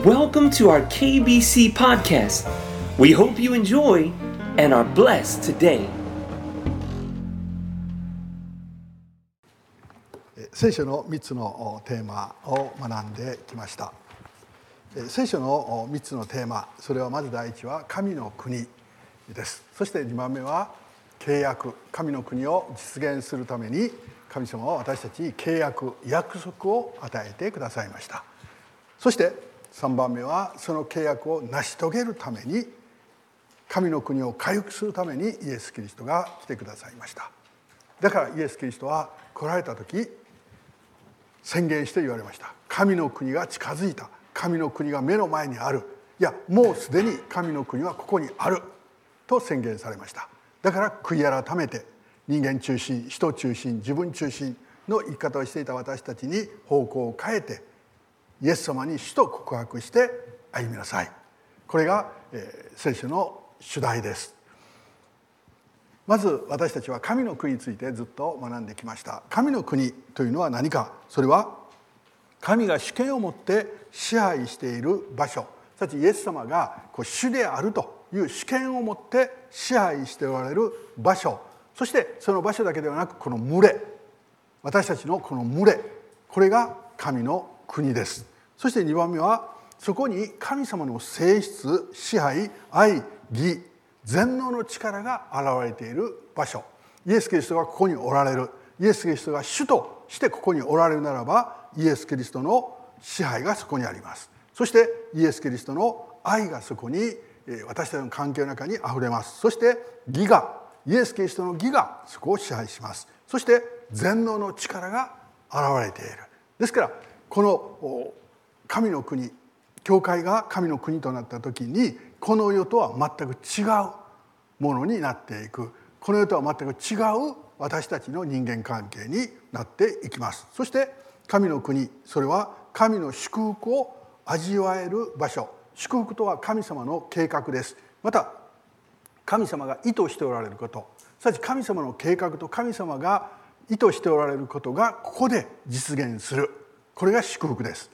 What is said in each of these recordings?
Welcome to our KBC podcast. We hope you enjoy and are blessed today. 聖書の3つのテーマを学んできました聖書の3つのテーマそれはまず第一は神の国ですそして2番目は契約神の国を実現するために神様は私たちに契約約束を与えてくださいましたそして3番目はその契約を成し遂げるために神の国を回復するためにイエス・キリストが来てくださいました。だからイエス・キリストは来られた時宣言して言われました。神の国が近づいた。神の国が目の前にある。いやもうすでに神の国はここにある。と宣言されました。だから悔い改めて人間中心人中心自分中心の生き方をしていた私たちに方向を変えてイエス様に主と告白して歩みなさい。これが、えー、聖書の主題です。まず私たちは神の国についてずっと学んできました。神の国というのは何か？それは神が主権を持って支配している場所。すなわちイエス様がこう主であるという主権を持って支配しておられる場所。そしてその場所だけではなくこの群れ。私たちのこの群れ。これが神の国です。そして2番目はそこに神様の性質支配愛義全能の力が現れている場所。イエス・キリストがここにおられる。イエス・キリストが主としてここにおられるならばイエス・キリストの支配がそこにあります。そしてイエス・キリストの愛がそこに私たちの関係の中にあふれます。そして義がイエス・キリストの義がそこを支配します。そして全能の力が現れている。ですからこの神の国教会が神の国となった時にこの世とは全く違うものになっていく。この世とは全く違う私たちの人間関係になっていきます。そして神の国それは神の祝福を味わえる場所。祝福とは神様の計画です。また神様が意図しておられること。すなわち神様の計画と神様が意図しておられることがここで実現する。これが祝福です。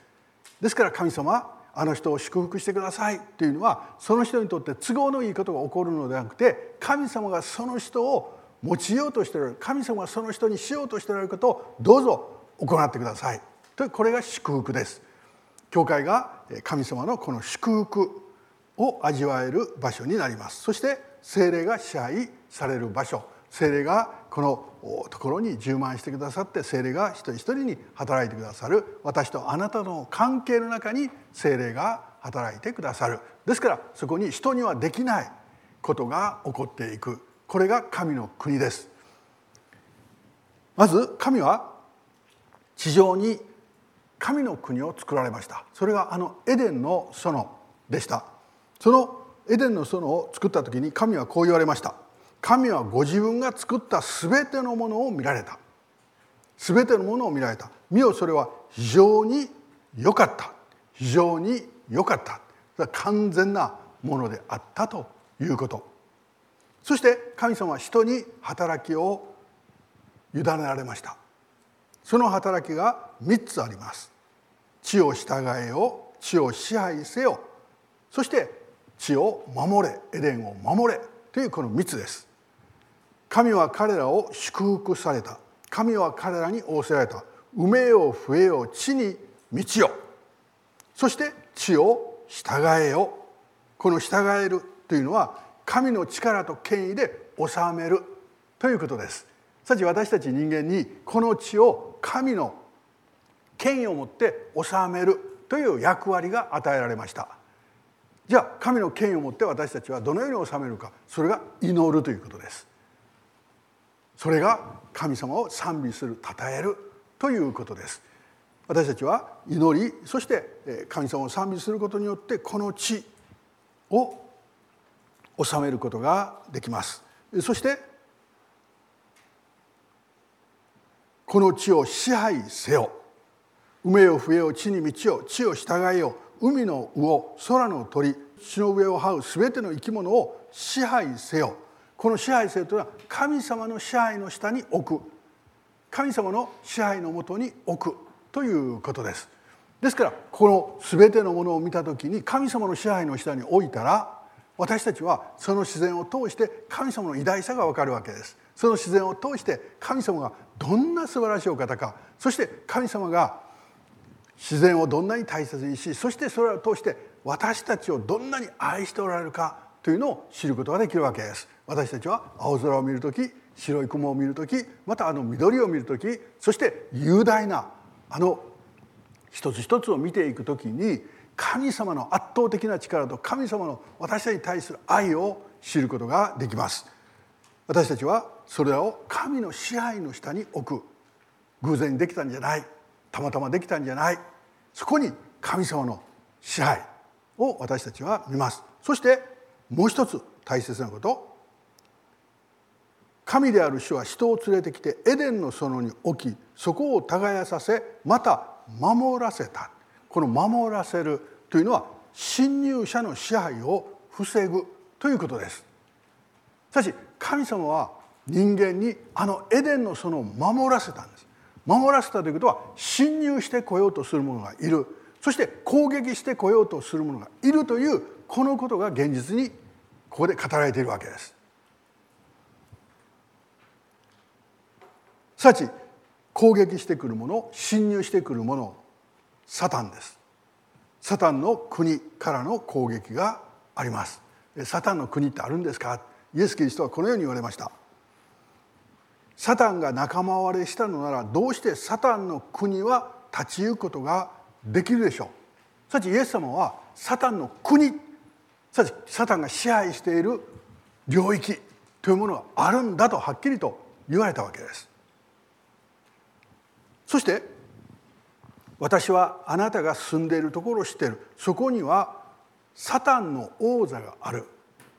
ですから神様あの人を祝福してくださいというのはその人にとって都合のいいことが起こるのではなくて神様がその人を用いようとしておられる神様がその人にしようとしておられることをどうぞ行ってください。とこれが祝福です。教会が神様のこの祝福を味わえる場所になります。そして精霊が支配される場所。精霊がこのところに充満してくださって精霊が一人一人に働いてくださる私とあなたの関係の中に精霊が働いてくださる。ですからそこに人にはできないことが起こっていく。これが神の国です。まず神は地上に神の国を作られました。それがあのエデンの園でした。そのエデンの園を作った時に神はこう言われました。神はご自分が作った全てのものを見られた。全てのものを見られた。見よそれは非常に良かった。非常に良かった。完全なものであったということ。そして神様は人に働きを委ねられました。その働きが3つあります。地を従えよ地を支配せよ。そして地を守れエデンを守れというこの3つです。神は彼らを祝福された。神は彼らに仰せられた。埋めよ増えよ地に道よそして地を従えよこの従えるというのは神の力と権威で治める。ということです。さち私たち人間にこの地を神の権威を持って治める。という役割が与えられました。じゃあ神の権威を持って私たちはどのように治めるか。それが祈るということです。それが神様を賛美する称えるということです。私たちは祈りそして神様を賛美することによってこの地を治めることができます。そしてこの地を支配せよ。埋めよ増えよ地に道を地を従えよ。海の魚空の鳥地の上を這う全ての生き物を支配せよ。この支配せよというのは神様の支配の下に置く。神様の支配のもとに置くということです。ですからこの全てのものを見た時に神様の支配の下に置いたら私たちはその自然を通して神様の偉大さが分かるわけです。その自然を通して神様がどんな素晴らしいお方か。そして神様が自然をどんなに大切にしそしてそれを通して私たちをどんなに愛しておられるかというのを知ることができるわけです。私たちは青空を見る時白い雲を見る時またあの緑を見る時そして雄大なあの一つ一つを見ていく時に神様の圧倒的な力と神様の私たちに対する愛を知ることができます。私たちはそれらを神の支配の下に置く。偶然できたんじゃない。たまたまできたんじゃない。そこに神様の支配を私たちは見ます。そしてもう一つ大切なこと神である主は人を連れてきてエデンの園に置きそこを耕させまた守らせた。この守らせるというのは侵入者の支配を防ぐということです。しかし神様は人間にあのエデンの園を守らせたんです。守らせたということは侵入してこようとする者がいる。そして攻撃してこようとする者がいるというこのことが現実にここで語られているわけです。さち攻撃してくる者侵入してくる者サタンです。サタンの国からの攻撃があります。サタンの国ってあるんですか？イエス・キリストはこのように言われました。サタンが仲間割れしたのならどうしてサタンの国は立ち行くことができるでしょう？さちイエス様はサタンの国さちサタンが支配している領域というものがあるんだとはっきりと言われたわけです。そして私はあなたが住んでいるところを知っている。そこにはサタンの王座がある。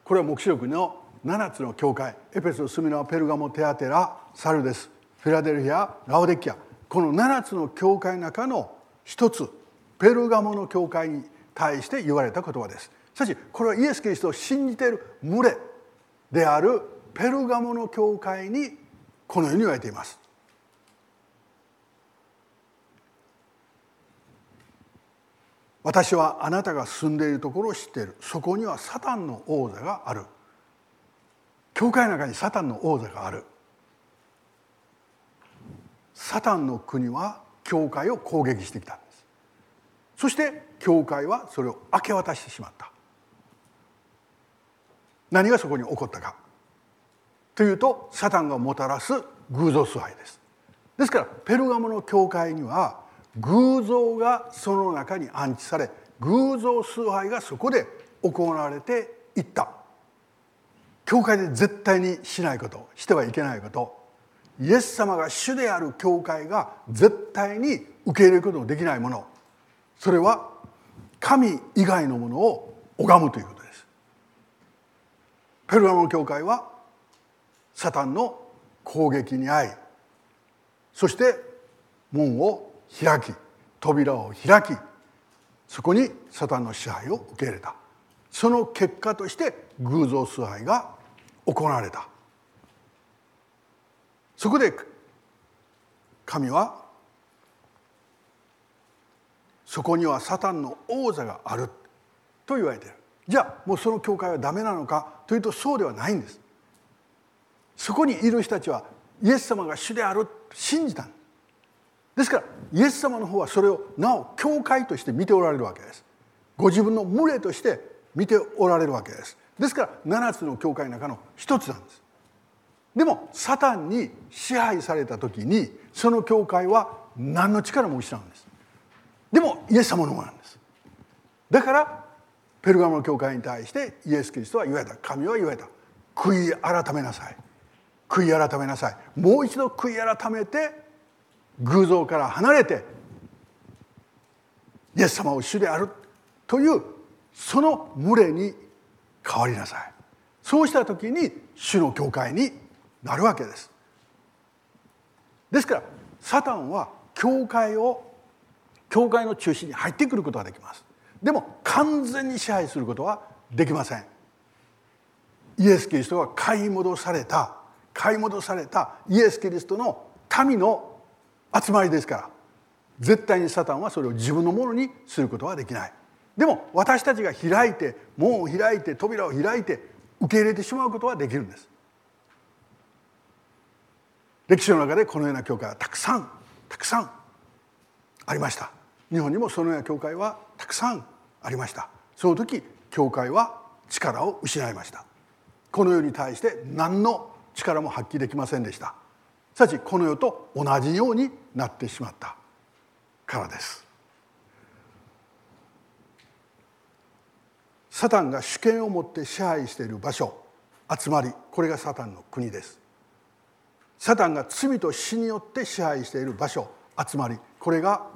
これは黙示録の7つの教会。エペソスミノペルガモテアテラサルデスフィラデルフィアラオデッキア。この7つの教会の中の一つ。ペルガモの教会に対して言われた言葉です。しかしこれはイエス・キリストを信じている群れであるペルガモの教会にこのように言われています。私はあなたが住んでいるところを知っている。そこにはサタンの王座がある。教会の中にサタンの王座がある。サタンの国は教会を攻撃してきたんです。そして教会はそれを明け渡してしまった。何がそこに起こったか。というとサタンがもたらす偶像崇拝です。ですからペルガモの教会には偶像がその中に安置され偶像崇拝がそこで行われていった。教会で絶対にしないことしてはいけないこと。イエス様が主である教会が絶対に受け入れることのできないもの。それは神以外のものを拝むということです。ペルガモの教会はサタンの攻撃に遭いそして門を開き扉を開きそこにサタンの支配を受け入れた。その結果として偶像崇拝が行われた。そこで神はそこにはサタンの王座があると言われている。じゃあもうその教会はダメなのかというとそうではないんです。そこにいる人たちはイエス様が主であると信じた。んですですからイエス様の方はそれをなお教会として見ておられるわけです。ご自分の群れとして見ておられるわけです。ですから7つの教会の中の一つなんです。でもサタンに支配された時にその教会は何の力も失うんです。でもイエス様のものなんです。だからペルガモの教会に対してイエス・キリストは言われた。神は言われた。悔い改めなさい。悔い改めなさい。もう一度悔い改めて偶像から離れてイエス様を主であるというその群れに変わりなさい。そうした時に主の教会になるわけです。ですからサタンは教会を教会の中心に入ってくることができます。でも完全に支配することはできません。イエス・キリストは買い戻された買い戻されたイエス・キリストの民の集まりですから。絶対にサタンはそれを自分のものにすることはできない。でも私たちが開いて門を開いて扉を開いて受け入れてしまうことはできるんです。歴史の中でこのような教会はたくさんたくさんありました。日本にもそのような教会はたくさんありました。その時教会は力を失いました。この世に対して何の力も発揮できませんでした。すなわちこの世と同じようになってしまったからです。サタンが主権を持って支配している場所集まりこれがサタンの国です。サタンが罪と死によって支配している場所集まりこれが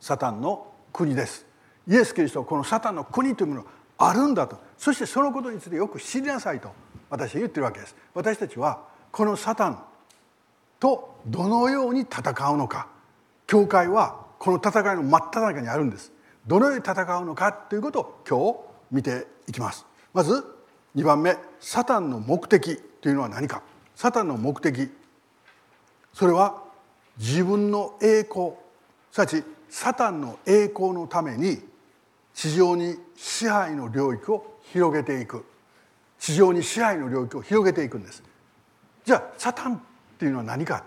サタンの国です。イエス・キリストはこのサタンの国というものがあるんだと。そしてそのことについてよく知りなさいと私は言ってるわけです。私たちはこのサタンとどのように戦うのか。教会はこの戦いの真っ只中にあるんです。どのように戦うのかということを今日見ていきます。まず2番目サタンの目的というのは何か。サタンの目的。それは自分の栄光。すなわちサタンの栄光のために地上に支配の領域を広げていく。地上に支配の領域を広げていくんです。じゃあサタンっていうのは何か？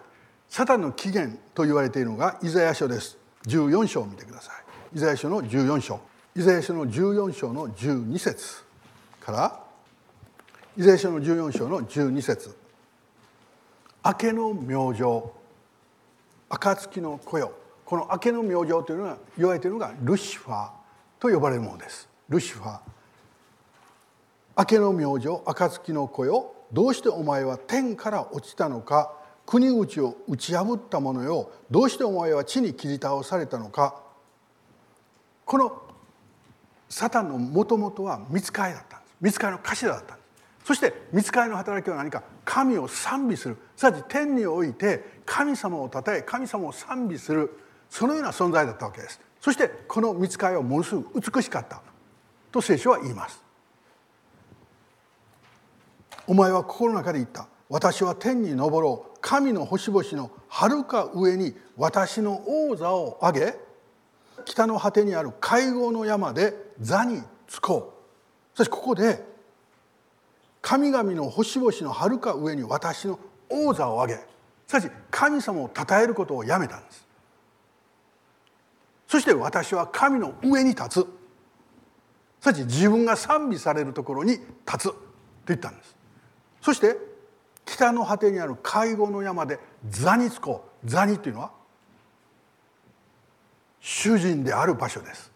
サタンの起源と言われているのがイザヤ書です。14章を見てください。イザヤ書の14章。イザヤ書の14章の12節。から？イザヤ書の14章の12節。明けの明星。暁の子よ。この明けの明星というのが言われているのがルシファーと呼ばれるものです。ルシファー。明けの明星暁の子よ。どうしてお前は天から落ちたのか国口を打ち破った者よどうしてお前は地に切り倒されたのか。このサタンのもともとは見つかいだったんです。見つかいの頭だったんです。そして見つかいの働きは何か神を賛美する。すなわち天において神様をたたえ神様を賛美する。そのような存在だったわけです。そしてこの見つかいはものすごく美しかった。と聖書は言います。お前は心の中で言った。私は天に昇ろう。神の星々のはるか上に私の王座を上げ北の果てにある会合の山で座につこう。そしてここで神々の星々のはるか上に私の王座を上げしかし神様を称えることをやめたんです。そして私は神の上に立つ。すなわち自分が賛美されるところに立つと言ったんです。そして北の果てにある介護の山で座につこう。座にというのは主人である場所です。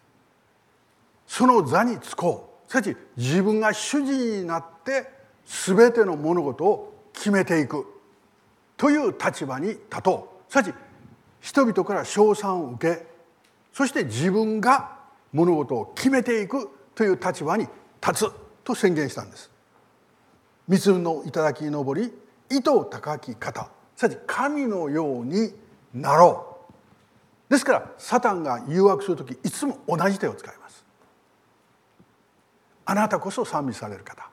その座につこう。すなわち自分が主人になって全ての物事を決めていく。という立場に立とう。すなわち人々から称賛を受けそして自分が物事を決めていく。という立場に立つ。と宣言したんです。三つの頂に登り糸高き方。すなわち神のようになろう。ですからサタンが誘惑する時いつも同じ手を使います。あなたこそ賛美される方。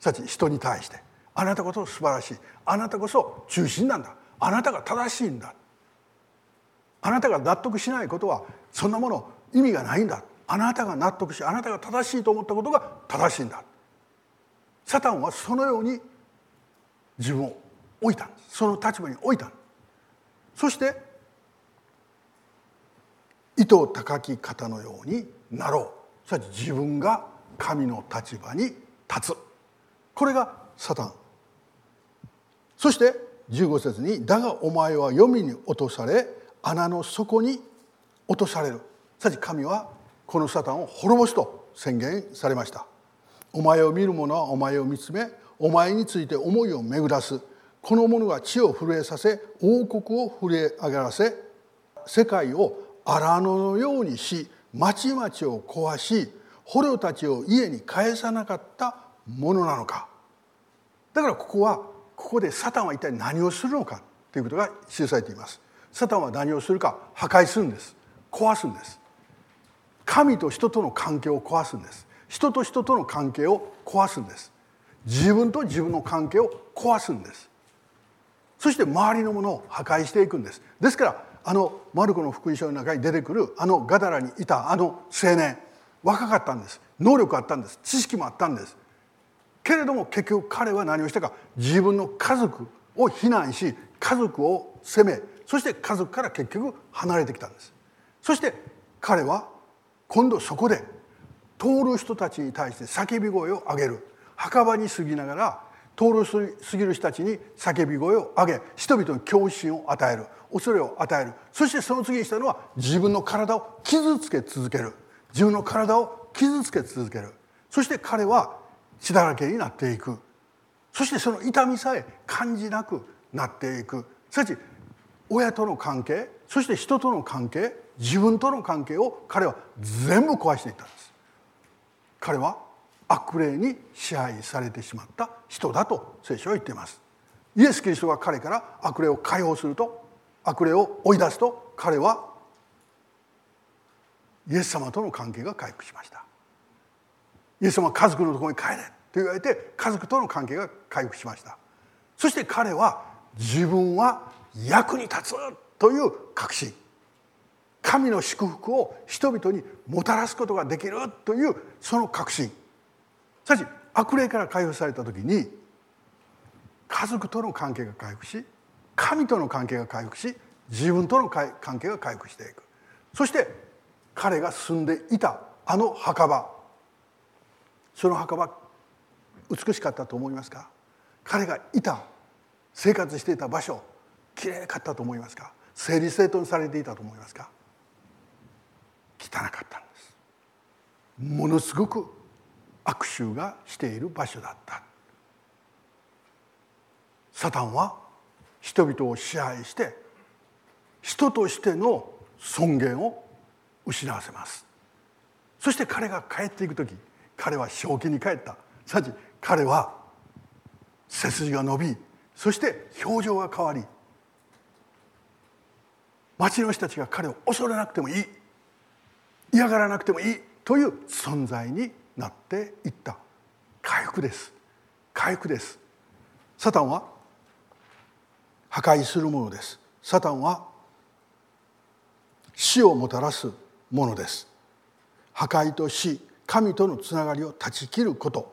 すなわち人に対して。あなたこそ素晴らしい。あなたこそ中心なんだ。あなたが正しいんだ。あなたが納得しないことはそんなもの意味がないんだ。あなたが納得しあなたが正しいと思ったことが正しいんだ。サタンはそのように自分を置いた。その立場に置いた。そして糸高き方のようになろう。すなわち自分が神の立場に立つ。これがサタン。そして15節に「だがお前は黄泉に落とされ穴の底に落とされる。さち神はこのサタンを滅ぼすと宣言されました。お前を見る者はお前を見つめお前について思いを巡らす。この者が地を震えさせ王国を震え上がらせ世界を荒野のようにし町々を壊し捕虜たちを家に返さなかったものなのか。だからここはここでサタンは一体何をするのか。ということが記されています。サタンは何をするか破壊するんです。壊すんです。神と人との関係を壊すんです。人と人との関係を壊すんです。自分と自分の関係を壊すんです。そして周りのものを破壊していくんです。ですからあのマルコの福音書の中に出てくるあのガダラにいたあの青年若かったんです。能力あったんです。知識もあったんです。けれども結局彼は何をしたか自分の家族を非難し家族を責めそして家族から結局離れてきたんです。そして彼は今度そこで通る人たちに対して叫び声を上げる。墓場に過ぎながら通る過ぎる人たちに叫び声を上げ人々に恐怖心を与える恐れを与える。そしてその次にしたのは自分の体を傷つけ続ける。自分の体を傷つけ続ける。そして彼は血だらけになっていく。そしてその痛みさえ感じなくなっていく。すなわち親との関係そして人との関係自分との関係を彼は全部壊していったんです。彼は悪霊に支配されてしまった人だと聖書は言っています。イエス・キリストが彼から悪霊を解放すると悪霊を追い出すと彼はイエス様との関係が回復しました。イエス様は家族のところに帰れと言われて家族との関係が回復しました。そして彼は自分は役に立つという確信。神の祝福を人々にもたらすことができるというその確信。しかし悪霊から解放された時に家族との関係が回復し神との関係が回復し自分との関係が回復していく。そして彼が住んでいたあの墓場。その墓場美しかったと思いますか？彼がいた生活していた場所きれいかったと思いますか？整理整頓されていたと思いますか？汚かったんです。ものすごく悪臭がしている場所だった。サタンは人々を支配して人としての尊厳を失わせます。そして彼が帰っていく時彼は正気に帰った。さち彼は背筋が伸びそして表情が変わり町の人たちが彼を恐れなくてもいい嫌がらなくてもいいという存在になっていった。回復です。回復です。サタンは破壊するものです。サタンは死をもたらすものです。破壊と死神とのつながりを断ち切ること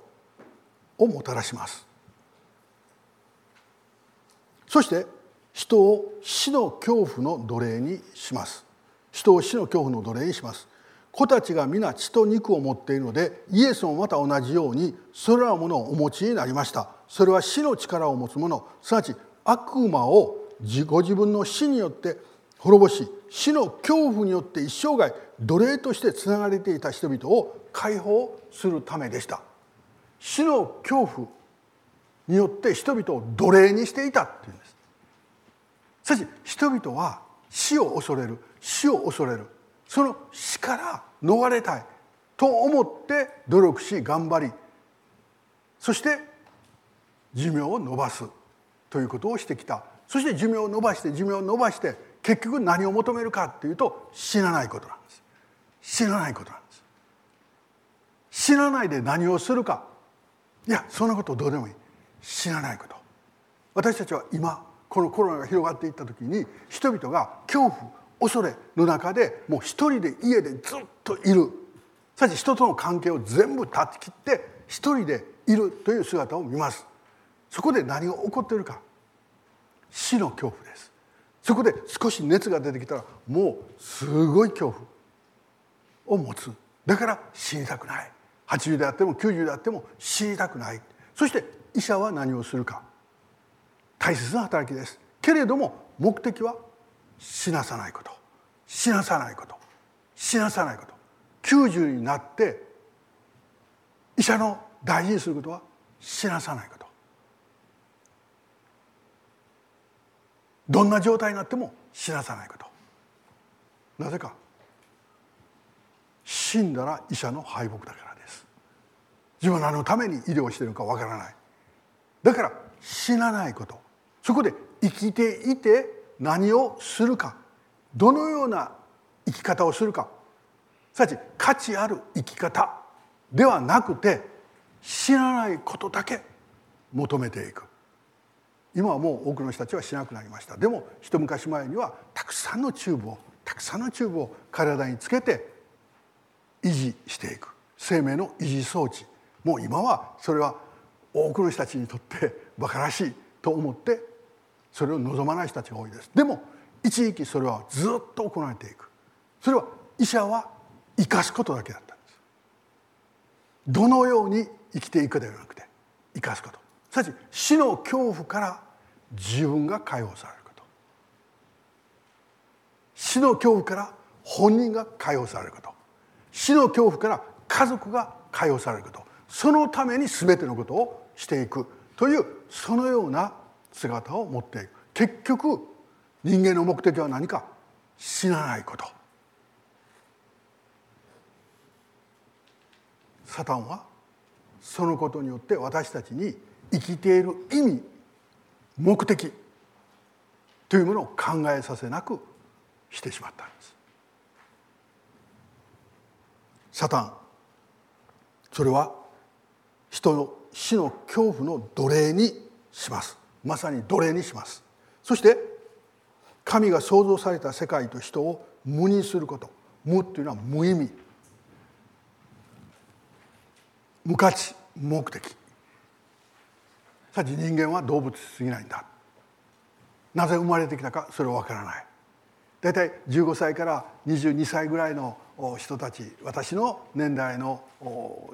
をもたらします。そして人を死の恐怖の奴隷にします。人を死の恐怖の奴隷にします。子たちが皆血と肉を持っているのでイエスもまた同じようにそれらのものをお持ちになりました。それは死の力を持つ者すなわち悪魔をご自分の死によって滅ぼし死の恐怖によって一生涯奴隷としてつながれていた人々を解放するためでした。死の恐怖によって人々を奴隷にしていたっていうんです。しかし人々は死を恐れる死を恐れる。その死から逃れたいと思って努力し頑張りそして寿命を延ばすということをしてきた。そして寿命を延ばして寿命を延ばして結局何を求めるかっていうと死なないことなんです。死なないことなんです。死なないで何をするか。いやそんなことどうでもいい。死なないこと。私たちは今このコロナが広がっていった時に人々が恐怖恐れの中でもう一人で家でずっといる。さち人との関係を全部断ち切って一人でいるという姿を見ます。そこで何が起こっているか。死の恐怖です。そこで少し熱が出てきたらもうすごい恐怖を持つ。だから死にたくない。80であっても90であっても死にたくない。そして医者は何をするか。大切な働きです。けれども目的は死なさないこと。死なさないこと。死なさないこと。90になって医者の大事にすることは死なさないこと。どんな状態になっても死なさないこと。なぜか。死んだら医者の敗北だからです。自分は何のために医療してるのかわからない。だから死なないこと。そこで生きていて何をするかどのような生き方をするか。すなわち価値ある生き方ではなくて死なないことだけ求めていく。今はもう多くの人たちはしなくなりました。でも一昔前にはたくさんのチューブをたくさんのチューブを体につけて維持していく。生命の維持装置。もう今はそれは多くの人たちにとって馬鹿らしいと思ってそれを望まない人たちが多いです。でも一時期それはずっと行われていく。それは医者は生かすことだけだったんです。どのように生きていくではなくて生かすこと。すなわち死の恐怖から自分が解放されること。死の恐怖から本人が解放されること。死の恐怖から家族が解放されること。そのために全てのことをしていくというそのような姿を持っていく。結局人間の目的は何か死なないこと。サタンはそのことによって私たちに生きている意味目的というものを考えさせなくしてしまったんです。サタンそれは人の死の恐怖の奴隷にします。まさに奴隷にします。そして神が創造された世界と人を無にすること。無っていうのは無意味。無価値目的。さて人間は動物すぎないんだ。なぜ生まれてきたかそれは分からない。大体15歳から22歳ぐらいの人たち私の年代の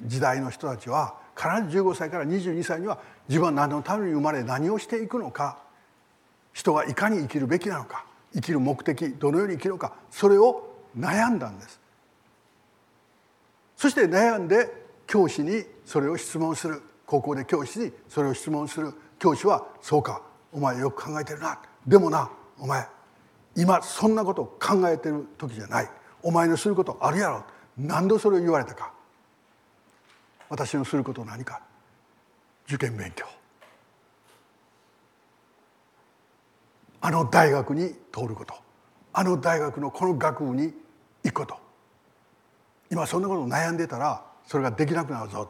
時代の人たちは必ず15歳から22歳には自分は何のために生まれ何をしていくのか人はいかに生きるべきなのか生きる目的どのように生きるのかそれを悩んだんです。そして悩んで教師にそれを質問する。高校で教師にそれを質問する。教師は「そうかお前よく考えてるな」でもなお前今そんなことを考えてる時じゃない。お前のすることあるやろ。何度それを言われたか。私のすること何か。受験勉強。あの大学に通ること。あの大学のこの学部に行くこと。今そんなこと悩んでたらそれができなくなるぞ。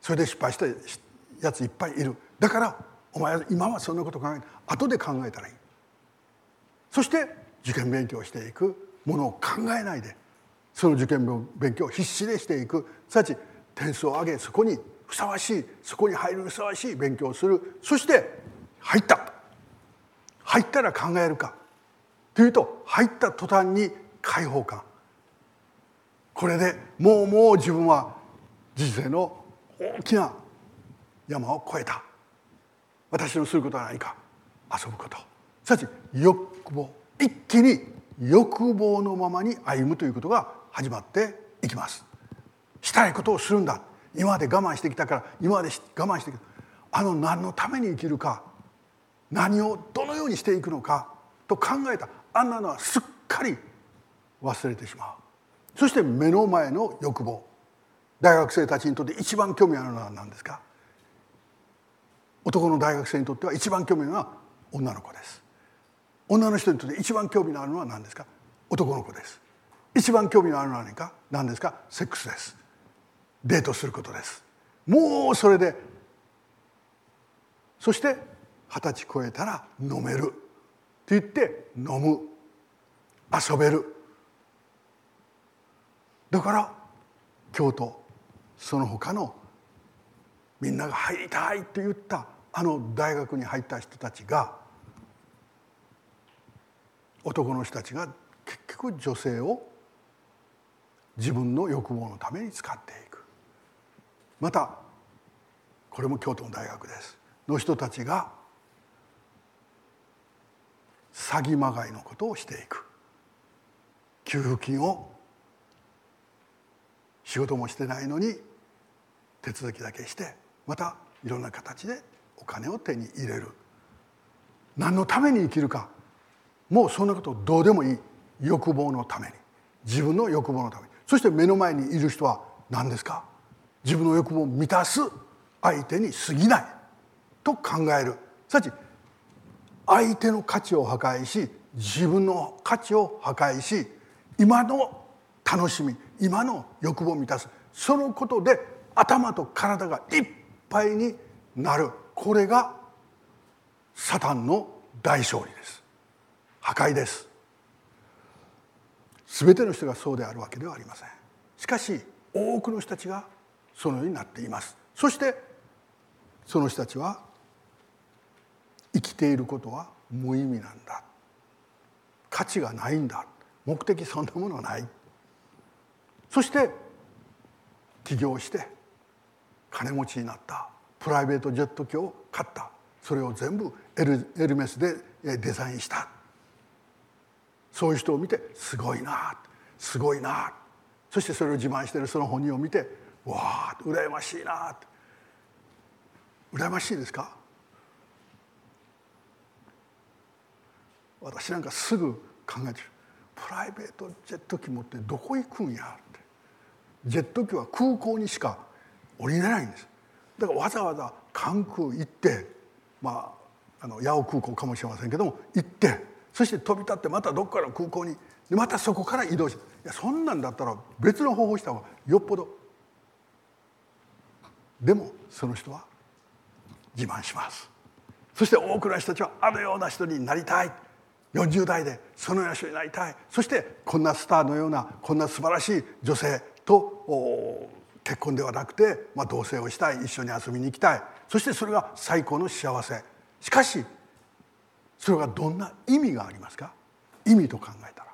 それで失敗したやついっぱいいる。だからお前今はそんなこと考え後で考えたらいい。そして受験勉強していく。ものを考えないでその受験勉強を必死でしていくすなわち点数を上げそこにふさわしいそこに入るふさわしい勉強をするそして入った。入ったら考えるか。というと入った途端に解放感。これでもうもう自分は人生の大きな山を越えた。私のすることは何か。遊ぶこと。すなわち欲望。一気に欲望のままに歩むということが始まっていきます。したいことをするんだ。今まで我慢してきたから今まで我慢してきた。あの何のために生きるか。何をどのようにしていくのか。と考えた。あんなのはすっかり忘れてしまう。そして目の前の欲望。大学生たちにとって一番興味あるのは何ですか。男の大学生にとっては一番興味あるのは女の子です。女の人にとって一番興味のあるのは何ですか？男の子です。一番興味のあるのは何か？何ですか？セックスです。デートすることです。もうそれでそして二十歳超えたら飲める。と言って飲む。遊べる。だから京都その他のみんなが入りたいと言ったあの大学に入った人たちが男の人たちが結局女性を自分の欲望のために使っていく。またこれも京都の大学です。の人たちが詐欺まがいのことをしていく。給付金を仕事もしてないのに手続きだけしてまたいろんな形でお金を手に入れる。何のために生きるか。もうそんなことどうでもいい欲望のために。自分の欲望のために。そして目の前にいる人は何ですか？自分の欲望を満たす相手に過ぎない。と考える。すなわち相手の価値を破壊し自分の価値を破壊し今の楽しみ今の欲望を満たす。そのことで頭と体がいっぱいになる。これがサタンの大勝利です。破壊です。全ての人がそうであるわけではありません。しかし多くの人たちがそのようになっています。そしてその人たちは生きていることは無意味なんだ。価値がないんだ。目的そんなものはない。そして起業して金持ちになった。プライベートジェット機を買った。それを全部エルエルメスでデザインした。そういう人を見てすごいなすごいな。そしてそれを自慢しているその本人を見てわあ羨ましいな。羨ましいですか？私なんかすぐ考えてる。プライベートジェット機持ってどこ行くんやって。ジェット機は空港にしか降りれないんです。だからわざわざ関空行ってまああの八尾空港かもしれませんけども行ってそして飛び立ってまたどっかの空港にでまたそこから移動しいやそんなんだったら別の方法した方がよっぽどでもその人は自慢します。そして多くの人たちはあのような人になりたい。40代でそのような人になりたい。そしてこんなスターのようなこんな素晴らしい女性と結婚ではなくて、まあ、同棲をしたい。一緒に遊びに行きたい。そしてそれが最高の幸せ。しかしそれがどんな意味がありますか？意味と考えたら。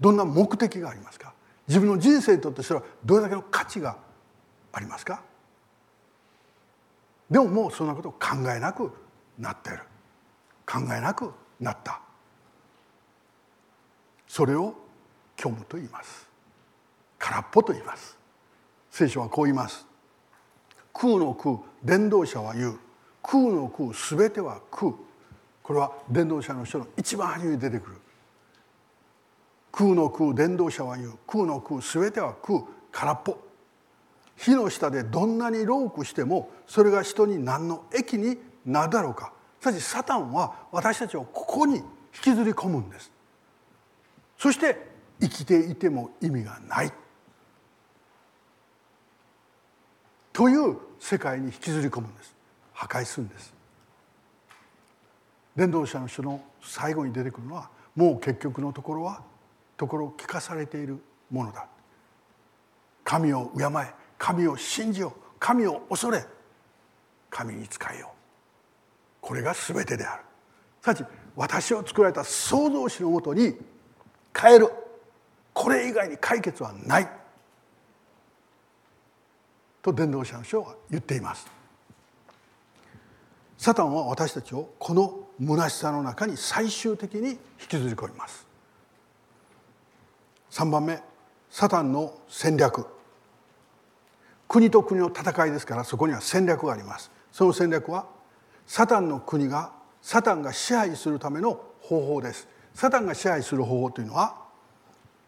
どんな目的がありますか？自分の人生にとってそれはどれだけの価値がありますか？でももうそんなことを考えなくなってる。考えなくなった。それを虚無と言います。空っぽと言います。聖書はこう言います。空の空伝道者は言う。空の空すべては空。これは伝道者の書の一番初めに出てくる。空の空伝道者は言う。空の空すべては空空っぽ。火の下でどんなにロークしてもそれが人に何の益になるだろうか。しかしサタンは私たちをここに引きずり込むんです。そして生きていても意味がない。という世界に引きずり込むんです。破壊するんです。伝道者の書の最後に出てくるのはもう結局のところはところ聞かされているものだ。神を敬え神を信じよう神を恐れ神に仕えよう。これが全てである。すなわち私を作られた創造主のもとに変える。これ以外に解決はない。と伝道者の書は言っています。サタンは私たちをこの虚しさの中に最終的に引きずり込みます。3番目サタンの戦略。国と国の戦いですからそこには戦略があります。その戦略はサタンの国がサタンが支配するための方法です。サタンが支配する方法というのは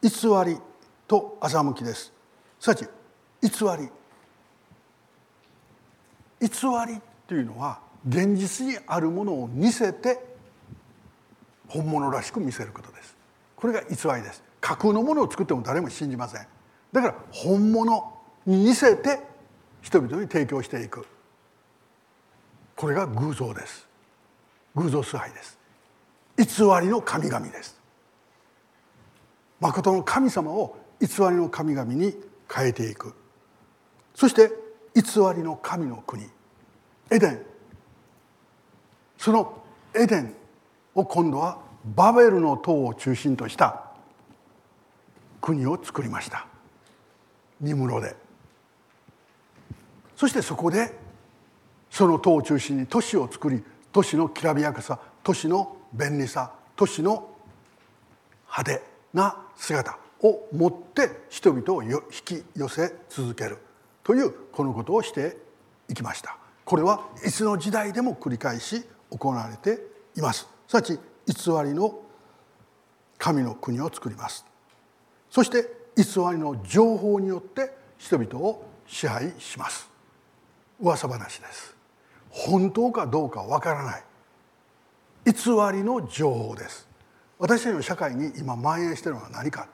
偽りと欺きです。すなわち偽り。偽りというのは現実にあるものを似せて本物らしく見せることです。これが偽りです。架空のものを作っても誰も信じません。だから本物に似せて人々に提供していく。これが偶像です。偶像崇拝です。偽りの神々です。誠の神様を偽りの神々に変えていく。そして偽りの神の国。エデン。そのエデンを今度はバベルの塔を中心とした国を作りました。ニムロで。そしてそこでその塔を中心に都市を作り都市のきらびやかさ都市の便利さ都市の派手な姿を持って人々を引き寄せ続けるというこのことをしていきました。これはいつの時代でも繰り返し行われています。すなわち偽りの神の国を作ります。そして偽りの情報によって人々を支配します。噂話です。本当かどうかわからない。偽りの情報です。私たちの社会に今蔓延しているのは何か。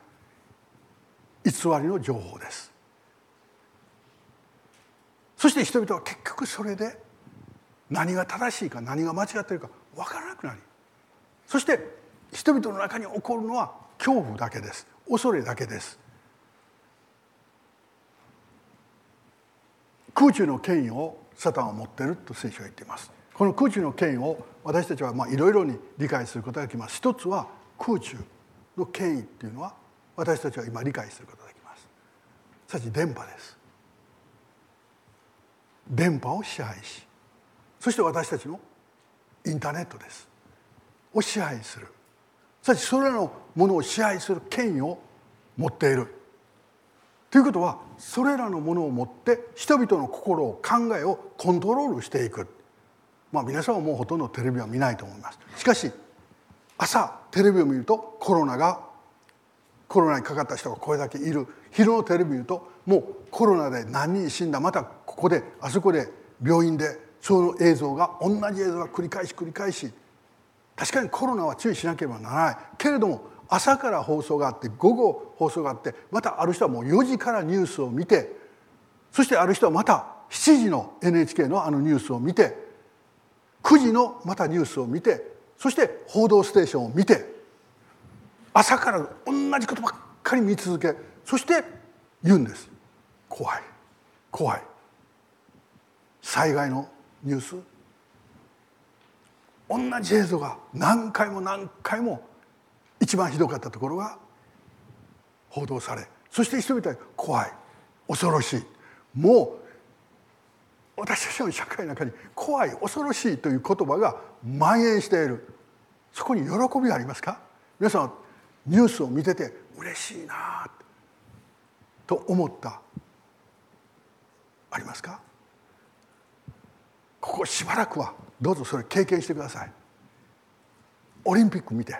偽りの情報です。そして人々は結局それで何が正しいか何が間違っているか分からなくなりそして人々の中に起こるのは恐怖だけです。恐れだけです。空中の権威をサタンは持っていると聖書は言っています。この空中の権威を私たちはいろいろに理解することができます。一つは空中の権威っていうのは私たちは今理解することができます。さち電波です。電波を支配しそして私たちのインターネットです。を支配する。さちそれらのものを支配する権威を持っている。ということはそれらのものを持って人々の心を考えをコントロールしていく。まあ皆さんはもうほとんどテレビは見ないと思います。しかし朝テレビを見るとコロナがコロナにかかった人がこれだけいる。昼のテレビ見るともうコロナで何人死んだ。またここであそこで病院でその映像が同じ映像が繰り返し繰り返し確かにコロナは注意しなければならない。けれども朝から放送があって午後放送があってまたある人はもう4時からニュースを見てそしてある人はまた7時の NHK のあのニュースを見て9時のまたニュースを見てそして「報道ステーション」を見て朝から同じことばっかり見続けそして言うんです。怖い。怖い。災害のニュース。同じ映像が何回も何回も一番ひどかったところが報道されそして人々は怖い恐ろしい。もう私たちの社会の中に怖い恐ろしいという言葉が蔓延している。そこに喜びがありますか？皆さんニュースを見てて嬉しいなと思った。ありますか？ここしばらくはどうぞそれ経験してください。オリンピック見て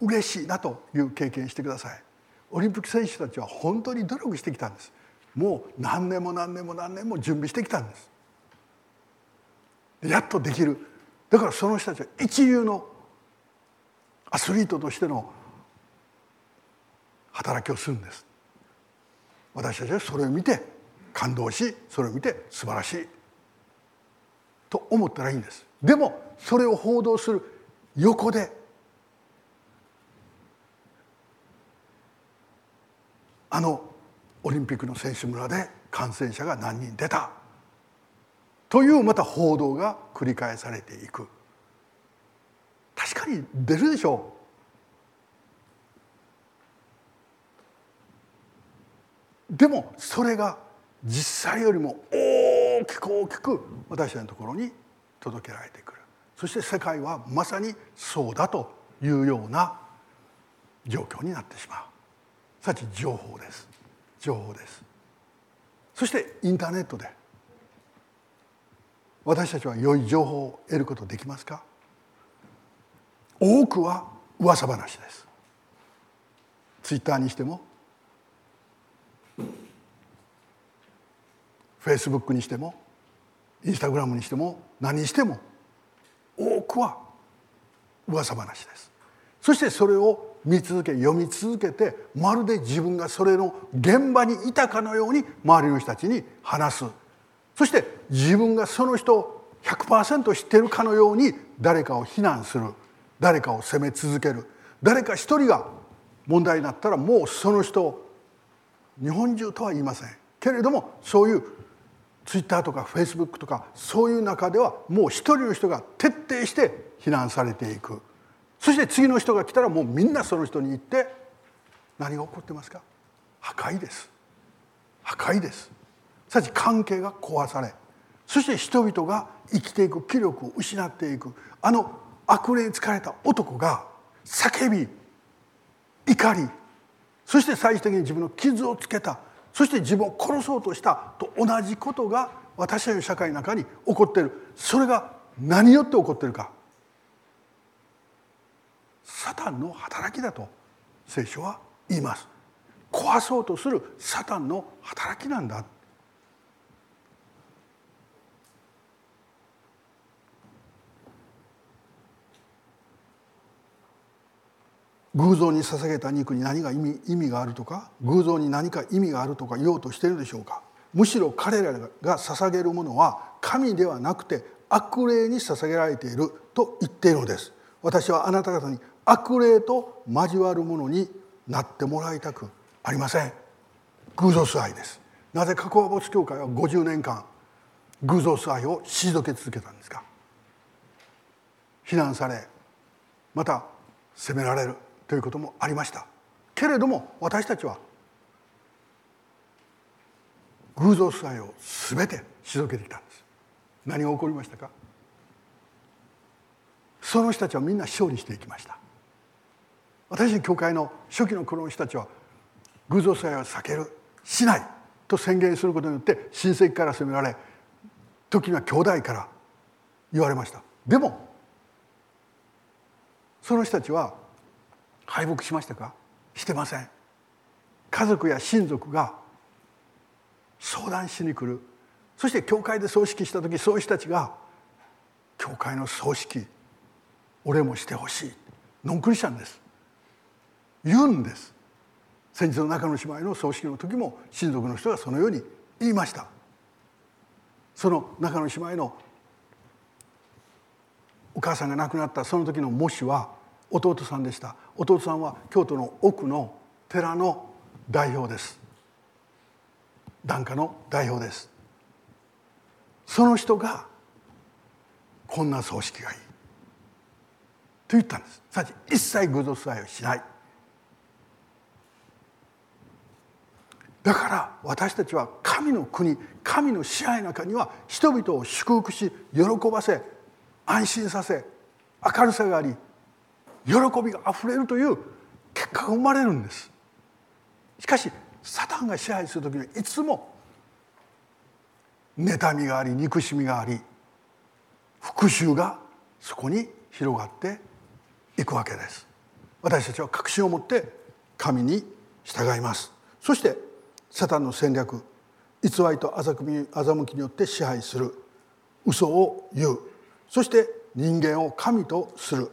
嬉しいなという経験してください。オリンピック選手たちは本当に努力してきたんです。もう何年も何年も何年も準備してきたんです。やっとできる。だからその人たちは一流のアスリートとしての働きをするんです。私たちはそれを見て感動しそれを見て素晴らしい。と思ったらいいんです。でもそれを報道する横であのオリンピックの選手村で感染者が何人出たというまた報道が繰り返されていく。確かに出るでしょう。でもそれが実際よりも大きく大きく私たちのところに届けられてくる。そして世界はまさにそうだというような状況になってしまう。さち情報です。情報です。そしてインターネットで。私たちは良い情報を得ることできますか？多くは噂話です。ツイッターにしても。フェイスブックにしてもインスタグラムにしても何にしても多くは噂話です。そしてそれを見続け読み続けてまるで自分がそれの現場にいたかのように周りの人たちに話す。そして自分がその人を100%知ってるかのように誰かを非難する。誰かを責め続ける。誰か一人が問題になったらもうその人日本中とは言いません。けれどもそういうツイッターとかフェイスブックとかそういう中ではもう一人の人が徹底して非難されていく。そして次の人が来たらもうみんなその人に言って何が起こってますか？破壊です。破壊です。さち関係が壊されそして人々が生きていく気力を失っていく。あの悪霊に疲れた男が叫び怒りそして最終的に自分の傷をつけたそして自分を殺そうとしたと同じことが私たちの社会の中に起こっている。それが何によって起こっているか。サタンの働きだと聖書は言います。壊そうとするサタンの働きなんだ。偶像に捧げた肉に何が意味意味があるとか偶像に何か意味があるとか言おうとしているでしょうか？むしろ彼らが捧げるものは神ではなくて悪霊に捧げられていると言っているのです。私はあなた方に悪霊と交わるものになってもらいたくありません。偶像崇拝です。なぜ加工没教会は50年間偶像崇拝を退け続けたんですか？非難されまた責められる。ということもありました。けれども私たちは偶像崇拝を全て退けてきたんです。何が起こりましたか？その人たちはみんな勝利していきました。私教会の初期の頃の人たちは偶像崇拝を避けるしないと宣言することによって親戚から責められ時には兄弟から言われました。でもその人たちは敗北しましたか？してません。家族や親族が相談しに来る。そして教会で葬式した時そういう人たちが教会の葬式俺もしてほしい。ノンクリスチャンです。言うんです。先日の中野姉妹の葬式の時も親族の人がそのように言いました。その中野姉妹のお母さんが亡くなったその時の模試は弟さんでした。弟さんは京都の奥の寺の代表です。檀家の代表です。その人がこんな葬式がいい。と言ったんです。一切偶像崇拝をしない。だから私たちは神の国神の支配の中には人々を祝福し喜ばせ安心させ明るさがあり喜びがあふれるという結果が生まれるんです。しかしサタンが支配する時にはいつも妬みがあり憎しみがあり復讐がそこに広がっていくわけです。私たちは確信を持って神に従います。そしてサタンの戦略偽りと欺きによって支配する。嘘を言う。そして人間を神とする。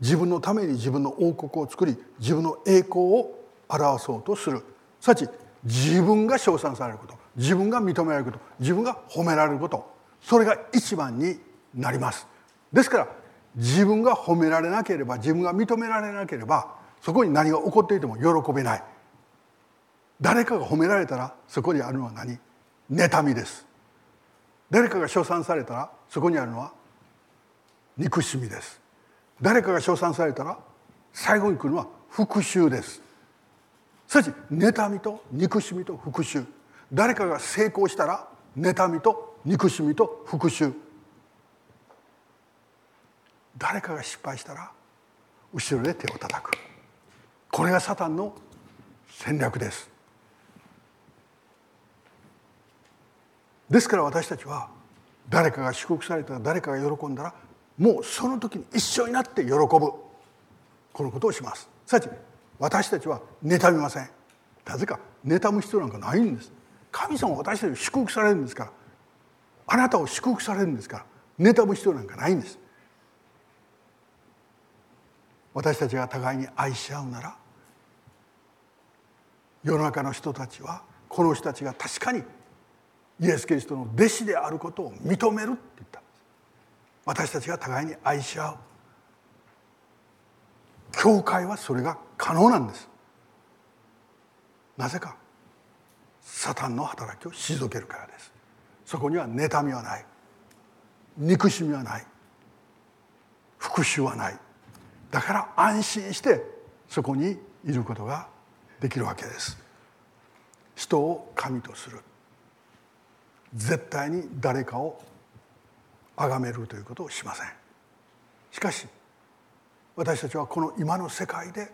自分のために自分の王国を作り自分の栄光を表そうとする。すなわち自分が称賛されること。自分が認められること。自分が褒められること。それが一番になります。ですから自分が褒められなければ自分が認められなければそこに何が起こっていても喜べない。誰かが褒められたらそこにあるのは何？妬みです。誰かが称賛されたらそこにあるのは憎しみです。誰かが称賛されたら最後に来るのは復讐です。すなわち妬みと憎しみと復讐。誰かが成功したら妬みと憎しみと復讐。誰かが失敗したら後ろで手を叩く。これがサタンの戦略です。ですから私たちは誰かが祝福されたら誰かが喜んだらもうその時に一緒になって喜ぶ。このことをします。すなわち私たちは妬みません。なぜか妬む必要なんかないんです。神様は私たちを祝福されるんですから。あなたを祝福されるんですから。妬む必要なんかないんです。私たちが互いに愛し合うなら世の中の人たちはこの人たちが確かにイエス・キリストの弟子であることを認めるって言った。私たちが互いに愛し合う。教会はそれが可能なんです。なぜかサタンの働きを退けるからです。そこには妬みはない。憎しみはない。復讐はない。だから安心してそこにいることができるわけです。人を神とする。絶対に誰かを崇めるということをしません。しかし私たちはこの今の世界で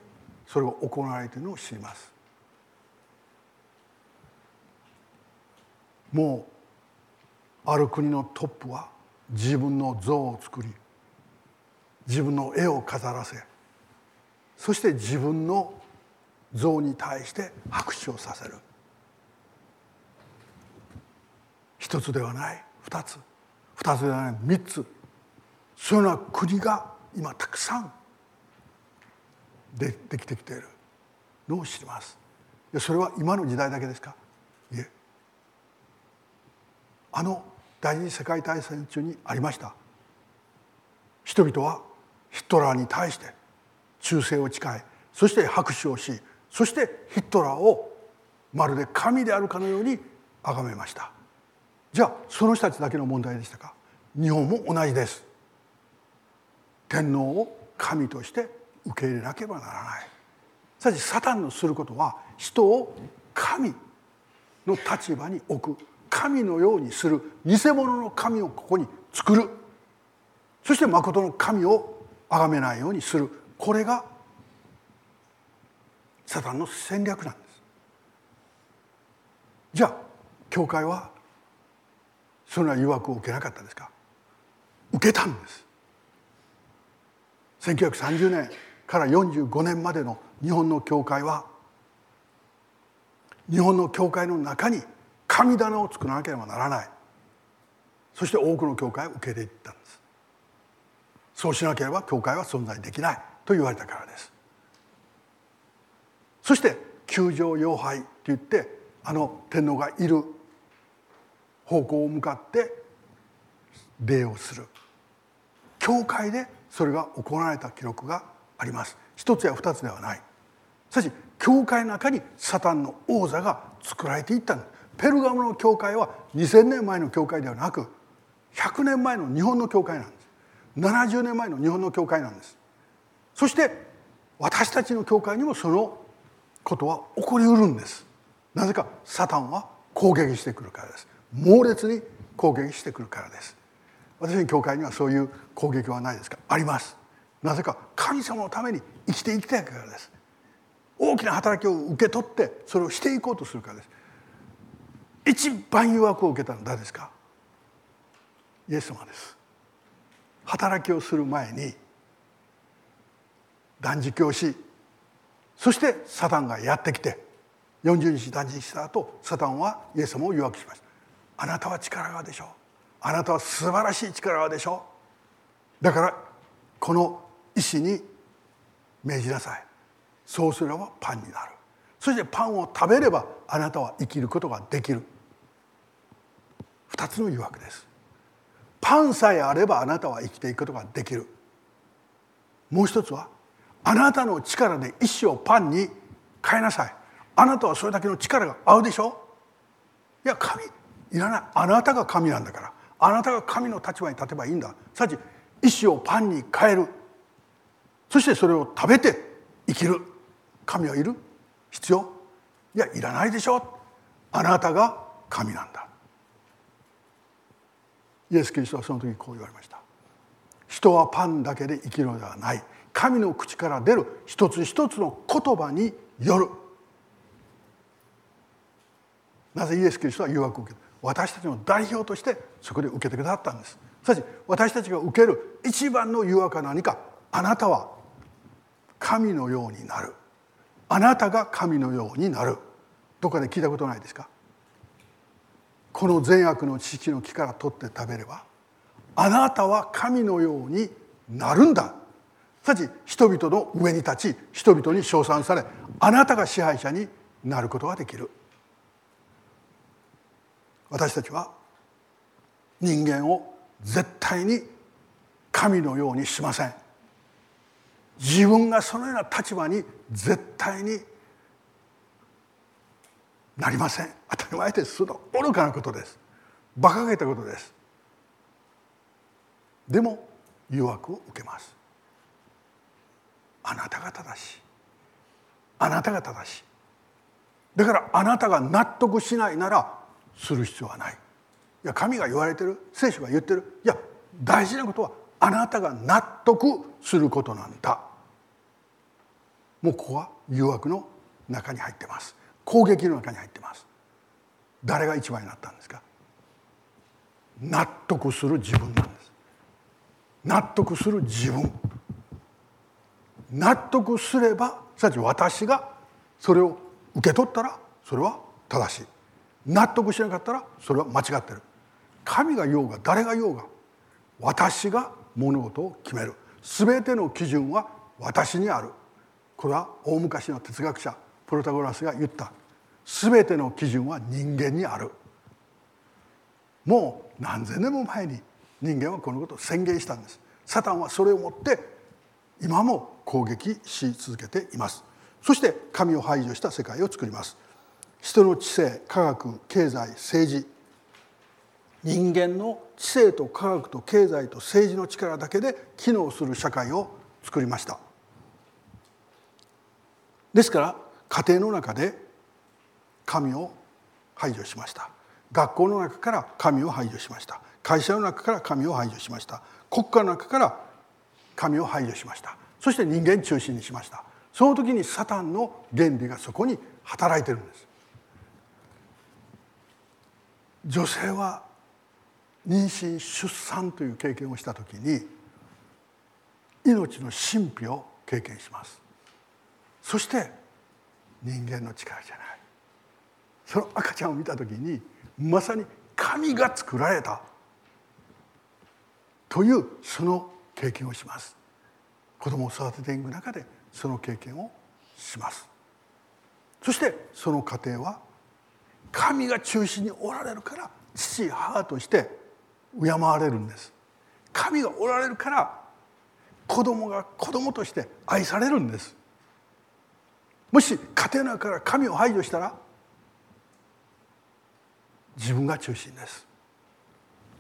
それが行われているのを知ります。もうある国のトップは自分の像を作り自分の絵を飾らせそして自分の像に対して拍手をさせる。一つではない。二つ。二つではない三つ。そういうような国が今たくさんでできてきている。のを知ります。それは今の時代だけですか？いえ。あの第二次世界大戦中にありました。人々はヒトラーに対して忠誠を誓いそして拍手をしそしてヒトラーをまるで神であるかのように崇めました。じゃあその人たちだけの問題でしたか？日本も同じです。天皇を神として受け入れなければならない。しかしサタンのすることは人を神の立場に置く。神のようにする。偽物の神をここに作る。そして誠の神を崇めないようにする。これがサタンの戦略なんです。じゃあ教会はそのような誘惑を受けなかったですか？受けたんです。1930年から45年までの日本の教会は日本の教会の中に神棚を作らなければならない。そして多くの教会を受け入れていったんです。そうしなければ教会は存在できない。と言われたからです。そして宮城妖拝って言ってあの天皇がいる方向を向かって礼をする。教会でそれが行われた記録があります。一つや二つではない。しかし教会の中にサタンの王座が作られていったんですペルガムの教会は2000年前の教会ではなく100年前の日本の教会なんです。70年前の日本の教会なんです。そして私たちの教会にもそのことは起こりうるんです。なぜかサタンは攻撃してくるからです。猛烈に攻撃してくるからです。私の教会にはそういう攻撃はないですか？あります。なぜか神様のために生きていきたいからです。大きな働きを受け取ってそれをしていこうとするからです。一番誘惑を受けたのは誰ですか？イエス様です。働きをする前に断食をしそしてサタンがやってきて40日断食した後サタンはイエス様を誘惑しました。あなたは力がでしょう。あなたは素晴らしい力があるでしょう。だからこの石に命じなさい。そうすればパンになる。そしてパンを食べればあなたは生きることができる。2つの誘惑です。パンさえあればあなたは生きていくことができる。もう一つはあなたの力で石をパンに変えなさい。あなたはそれだけの力が合うでしょいらない。あなたが神なんだから。あなたが神の立場に立てばいいんだ。さち石をパンに変える。そしてそれを食べて生きる。神はいる。必要。いやいらないでしょ。あなたが神なんだ。イエス・キリストはその時こう言われました。人はパンだけで生きるのではない。神の口から出る。一つ一つの言葉による。なぜイエス・キリストは誘惑を受けた私たちの代表としてそこで受けてくださったんです。しかし私たちが受ける一番の誘惑は何かあなたは神のようになる。あなたが神のようになる。どこかで聞いたことないですか？この善悪の知識の木から取って食べればあなたは神のようになるんだ。しかし人々の上に立ち人々に称賛されあなたが支配者になることができる。私たちは人間を絶対に神のようにしません。自分がそのような立場に絶対になりません。当たり前です。その愚かなことです。馬鹿げたことです。でも誘惑を受けます。あなたが正しい。あなたが正しい。だからあなたが納得しないならする必要はない。いや神が言われてる。聖書が言ってる。いや大事なことはあなたが納得することなんだ。もうここは誘惑の中に入ってます。攻撃の中に入ってます。誰が一番になったんですか？納得する自分なんです。納得する自分。納得すればすなわち私がそれを受け取ったらそれは正しい。納得しなかったらそれは間違ってる。神が言おうが誰が言おうが私が物事を決める。全ての基準は私にある。これは大昔の哲学者プロタゴラスが言った。全ての基準は人間にある。もう何千年も前に人間はこのことを宣言したんです。サタンはそれをもって今も攻撃し続けています。そして神を排除した世界を作ります。人の知性科学経済政治。人間の知性と科学と経済と政治の力だけで機能する社会を作りました。ですから家庭の中で神を排除しました。学校の中から神を排除しました。会社の中から神を排除しました。国家の中から神を排除しました。そして人間中心にしました。その時にサタンの原理がそこに働いてるんです。女性は妊娠出産という経験をした時に命の神秘を経験します。そして人間の力じゃない。その赤ちゃんを見た時にまさに神が作られた。というその経験をします。子供を育てていく中でその経験をします。そしてその家庭は神が中心におられるから父母として敬われるんです。神がおられるから子供が子供として愛されるんです。もし家庭の中から神を排除したら自分が中心です。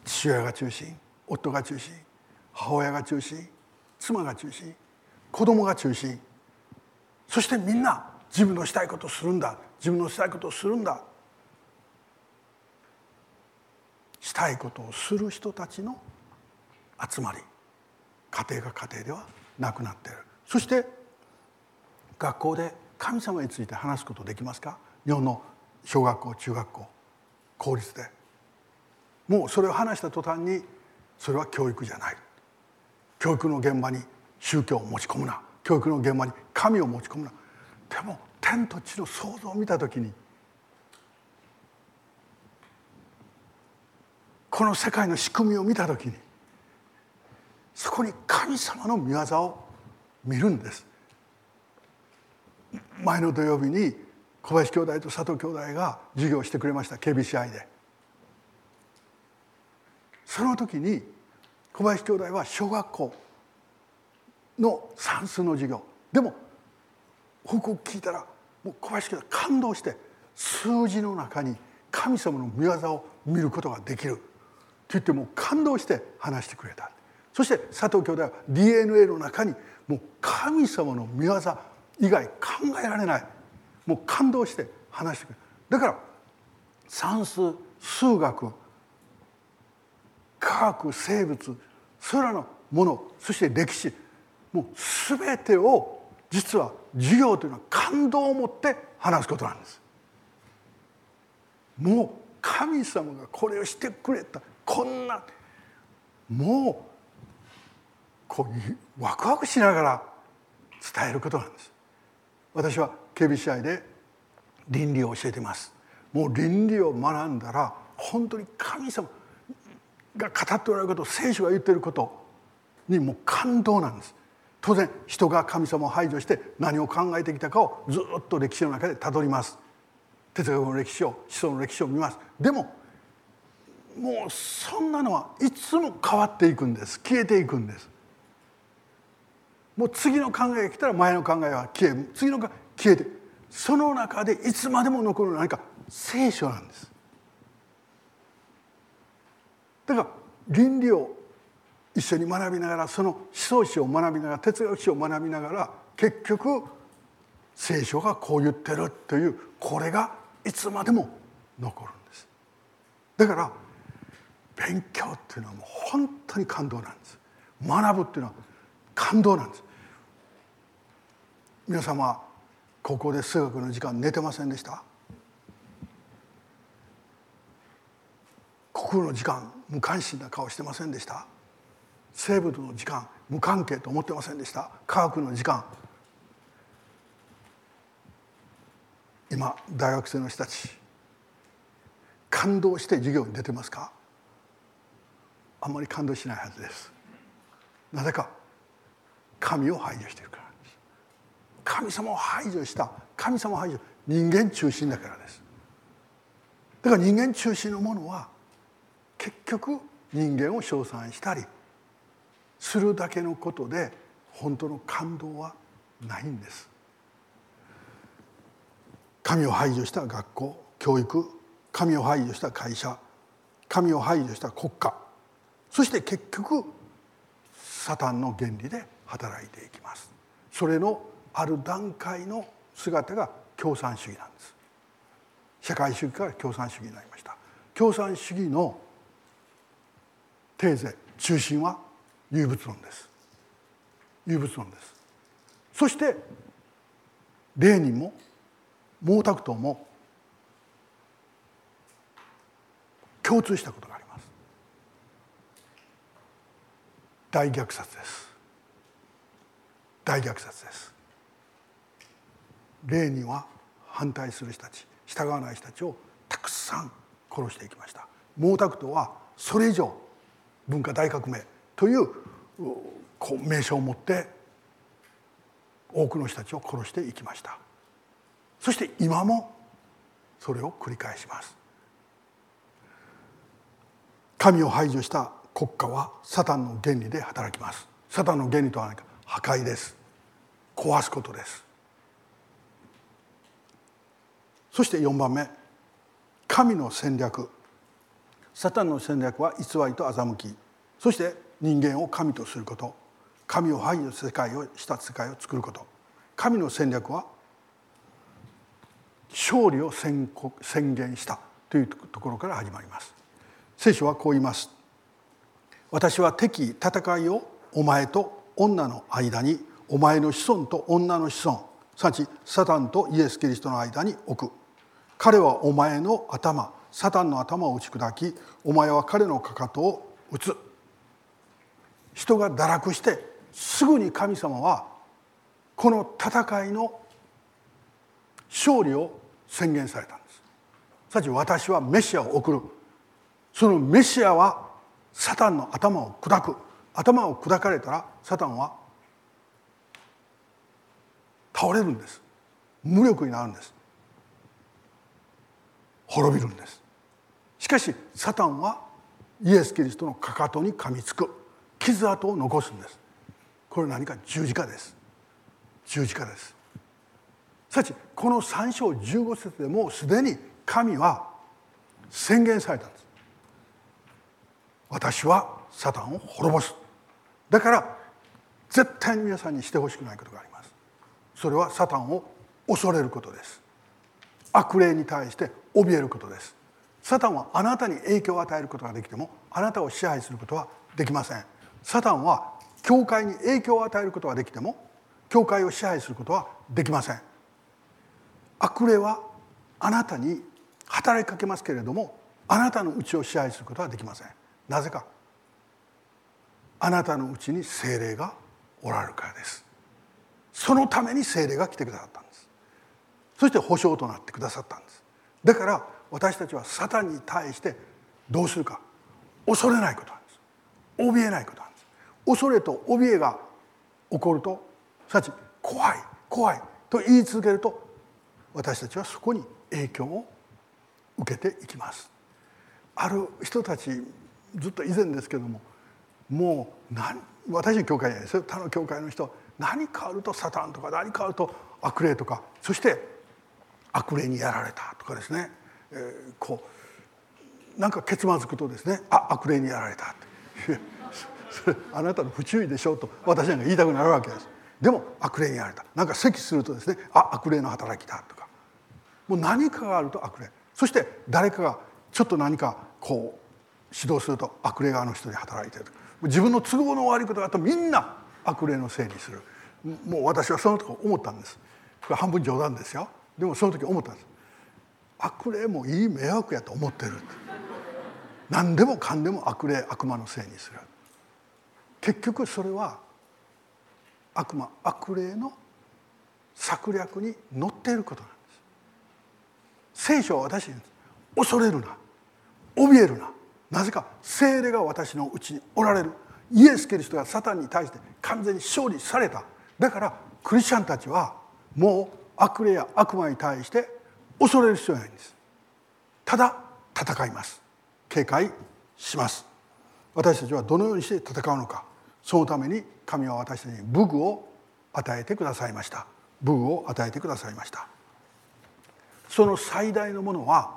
父親が中心夫が中心母親が中心妻が中心子供が中心。そしてみんな自分のしたいことをするんだ自分のしたいことをするんだしたいことをする人たちの集まり家庭が家庭ではなくなっている。そして学校で神様について話すことできますか？日本の小学校中学校公立で。もうそれを話した途端にそれは教育じゃない。教育の現場に宗教を持ち込むな。教育の現場に神を持ち込むな。でも天と地の創造を見た時にこの世界の仕組みを見た時にそこに神様の御業を見るんです。前の土曜日に小林兄弟と佐藤兄弟が授業をしてくれました KBCI で。その時に小林兄弟は小学校の算数の授業。でも報告聞いたらもう小林兄弟感動して数字の中に神様の御業を見ることができる。言ってもう感動して話してくれた。そして佐藤兄弟は DNA の中にもう神様の御業以外考えられない。もう感動して話してくれる。だから算数数学科学生物それらのものそして歴史もう全てを実は授業というのは感動を持って話すことなんです。もう神様がこれをしてくれた。こんなもうこうワクワクしながら伝えることなんです。私は KBCI で倫理を教えてます。もう倫理を学んだら本当に神様が語っておられること聖書が言っていることにもう感動なんです。当然人が神様を排除して何を考えてきたかをずっと歴史の中でたどります。哲学の歴史を思想の歴史を見ます。でももうそんなのはいつも変わっていくんです。消えていくんです。もう次の考えが来たら前の考えは消える次の考え消えてその中でいつまでも残る何か聖書なんです。だから倫理を一緒に学びながらその思想史を学びながら哲学史を学びながら結局聖書がこう言ってるというこれがいつまでも残るんです。だから勉強っていうのはもう本当に感動なんです。学ぶっていうのは感動なんです。皆様高校で数学の時間寝てませんでした？国語の時間無関心な顔してませんでした？生物の時間無関係と思ってませんでした？科学の時間。今大学生の人たち感動して授業に出てますか？あまり感動しないはずです。なぜか神を排除しているからです。神様を排除した神様を排除人間中心だからです。だから人間中心のものは結局人間を称賛したりするだけのことで本当の感動はないんです。神を排除した学校教育神を排除した会社神を排除した国家そして結局サタンの原理で働いていきます。それのある段階の姿が共産主義なんです。社会主義から共産主義になりました。共産主義のテーゼ中心は有物論です。有物論です。そしてレーニンも毛沢東も共通したことがあります大虐殺です。大虐殺です。レーニンは反対する人たち従わない人たちをたくさん殺していきました。毛沢東はそれ以上文化大革命というこう名称を持って多くの人たちを殺していきました。そして今もそれを繰り返します。神を排除した国家はサタンの原理で働きます。サタンの原理とは何か破壊です。壊すことです。そして4番目。神の戦略。サタンの戦略は偽りと欺き。そして人間を神とすること。神を排除世界をした世界を作ること。神の戦略は勝利を宣言したというところから始まります。聖書はこう言います。私は敵戦いをお前と女の間にお前の子孫と女の子孫すなわちサタンとイエス・キリストの間に置く。彼はお前の頭サタンの頭を打ち砕きお前は彼のかかとを打つ。人が堕落してすぐに神様はこの戦いの勝利を宣言されたんです。さち私はメシアを送る。そのメシアはサタンの頭を砕く。頭を砕かれたらサタンは倒れるんです。無力になるんです。滅びるんです。しかしサタンはイエス・キリストのかかとに噛みつく。傷跡を残すんです。これ何か十字架です。十字架です。さちこの3章15節でもうすでに神は宣言されたんです。私はサタンを滅ぼす。だから絶対に皆さんにしてほしくないことがあります。それはサタンを恐れることです。悪霊に対して怯えることです。サタンはあなたに影響を与えることができてもあなたを支配することはできません。サタンは教会に影響を与えることはできても教会を支配することはできません。悪霊はあなたに働きかけますけれどもあなたのうちを支配することはできません。なぜか。あなたのうちに精霊がおられるからです。そのために精霊が来てくださったんです。そして保証となってくださったんです。だから私たちはサタンに対してどうするか。恐れないことなんです。怯えないことなんです。恐れと怯えが起こるとすなわち怖い怖いと言い続けると私たちはそこに影響を受けていきます。ある人たちずっと以前ですけどももう何私の教会じゃないですよ他の教会の人何かあるとサタンとか何かあると悪霊とかそして悪霊にやられたとかですね、えー、こうなんかけつまずくとですねあ悪霊にやられたって。それあなたの不注意でしょうと私なんか言いたくなるわけです。でも悪霊にやられた。なんか咳するとですねあ悪霊の働きだとか。もう何かがあると悪霊。そして誰かがちょっと何かこう指導すると悪霊があの人に働いてる。自分の都合の悪いことだとみんな悪霊のせいにする。もう私はその時思ったんです。これ半分冗談ですよ。でもその時思ったんです。悪霊もいい迷惑やと思ってる。何でもかんでも悪霊悪魔のせいにする。結局それは悪魔悪霊の策略に乗っていることなんです。聖書は私に恐れるな。怯えるな。なぜか精霊が私のうちにおられる。イエス・キリストがサタンに対して完全に勝利された。だからクリスチャンたちはもう悪霊や悪魔に対して恐れる必要はないんです。ただ戦います。警戒します。私たちはどのようにして戦うのか。そのために神は私たちに武具を与えてくださいました。武具を与えてくださいました。その最大のものは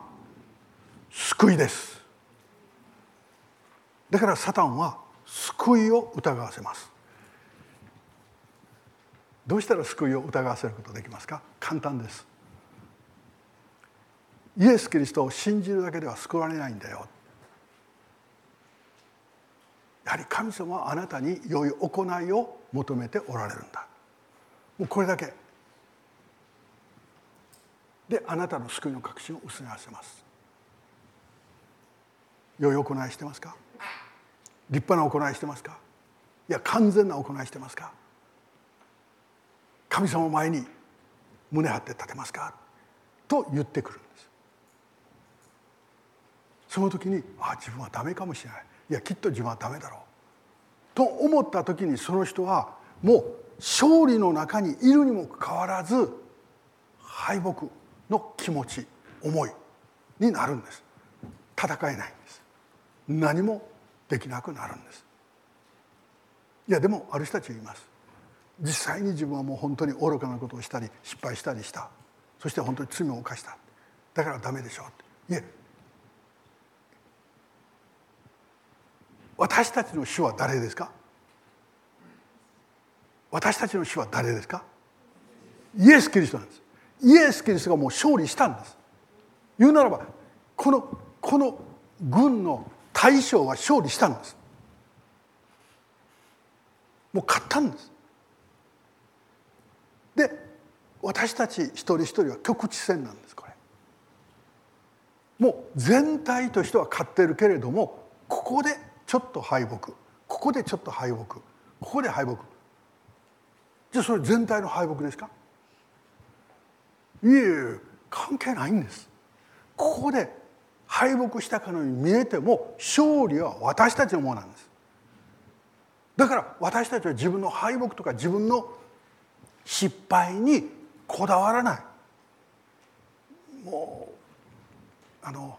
救いです。だからサタンは救いを疑わせます。どうしたら救いを疑わせることできますか？簡単です。イエス・キリストを信じるだけでは救われないんだよ。やはり神様はあなたに良い行いを求めておられるんだ。もうこれだけ。であなたの救いの確信を失わせます。良い行いしてますか？立派な行いしてますか？いや完全な行いしてますか？神様前に胸張って立てますか？と言ってくるんです。その時にああ自分はダメかもしれない。いやきっと自分はダメだろう。と思った時にその人はもう勝利の中にいるにもかかわらず敗北の気持ち思いになるんです。戦えないんです。何もできなくなるんです。いやでもある人たちがいます。実際に自分はもう本当に愚かなことをしたり失敗したりした。そして本当に罪を犯した。だからダメでしょう。いえ。私たちの主は誰ですか？私たちの主は誰ですか？イエス・キリストなんです。イエス・キリストがもう勝利したんです。言うならばこのこの軍の大将は勝利したんです。もう勝ったんです。で私たち一人一人は局地戦なんですこれ。もう全体としては勝ってるけれどもここでちょっと敗北。ここでちょっと敗北。ここで敗北。じゃあそれ全体の敗北ですか？いえいえ関係ないんです。ここで敗北したかのように見えても勝利は私たちのものなんです。だから私たちは自分の敗北とか自分の失敗にこだわらない。もうあの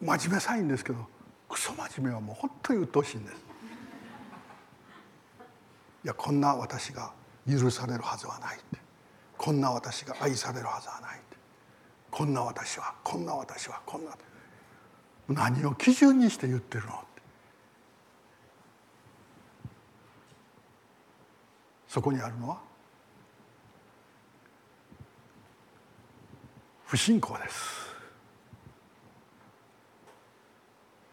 真面目さいんですけどクソ真面目はもう本当に鬱陶しいんです。いやこんな私が許されるはずはないって。こんな私が愛されるはずはない。こんな私はこんな私はこんな。何を基準にして言ってるのそこにあるのは不信仰です。